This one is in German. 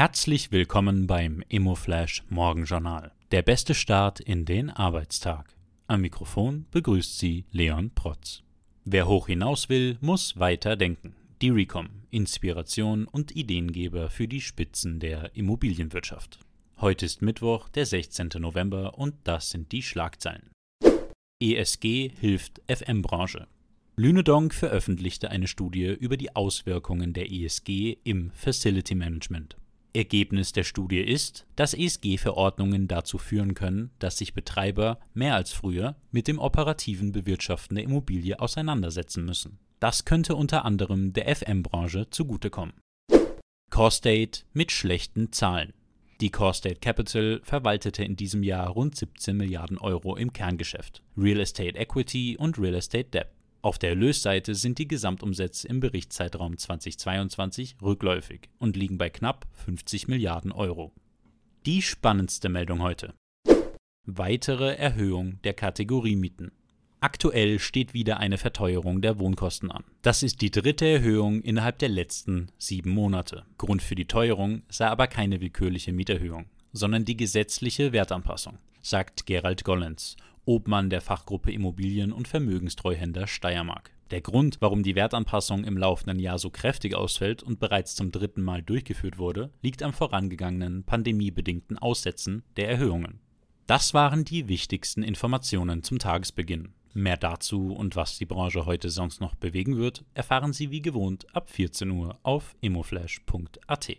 Herzlich willkommen beim Immoflash Morgenjournal. Der beste Start in den Arbeitstag. Am Mikrofon begrüßt Sie Leon Protz. Wer hoch hinaus will, muss weiter denken. Die Recom, Inspiration und Ideengeber für die Spitzen der Immobilienwirtschaft. Heute ist Mittwoch, der 16. November und das sind die Schlagzeilen. ESG hilft FM-Branche. Lünedonk veröffentlichte eine Studie über die Auswirkungen der ESG im Facility Management. Ergebnis der Studie ist, dass ESG-Verordnungen dazu führen können, dass sich Betreiber mehr als früher mit dem operativen Bewirtschaften der Immobilie auseinandersetzen müssen. Das könnte unter anderem der FM-Branche zugutekommen. Corestate mit schlechten Zahlen. Die Corestate Capital verwaltete in diesem Jahr rund 17 Milliarden Euro im Kerngeschäft, Real Estate Equity und Real Estate Debt. Auf der Erlösseite sind die Gesamtumsätze im Berichtszeitraum 2022 rückläufig und liegen bei knapp 50 Milliarden Euro. Die spannendste Meldung heute. Weitere Erhöhung der Kategoriemieten. Aktuell steht wieder eine Verteuerung der Wohnkosten an. Das ist die dritte Erhöhung innerhalb der letzten sieben Monate. Grund für die Teuerung sei aber keine willkürliche Mieterhöhung, sondern die gesetzliche Wertanpassung, sagt Gerald Gollens, Obmann der Fachgruppe Immobilien und Vermögenstreuhänder Steiermark. Der Grund, warum die Wertanpassung im laufenden Jahr so kräftig ausfällt und bereits zum dritten Mal durchgeführt wurde, liegt am vorangegangenen pandemiebedingten Aussetzen der Erhöhungen. Das waren die wichtigsten Informationen zum Tagesbeginn. Mehr dazu und was die Branche heute sonst noch bewegen wird, erfahren Sie wie gewohnt ab 14 Uhr auf immoflash.at.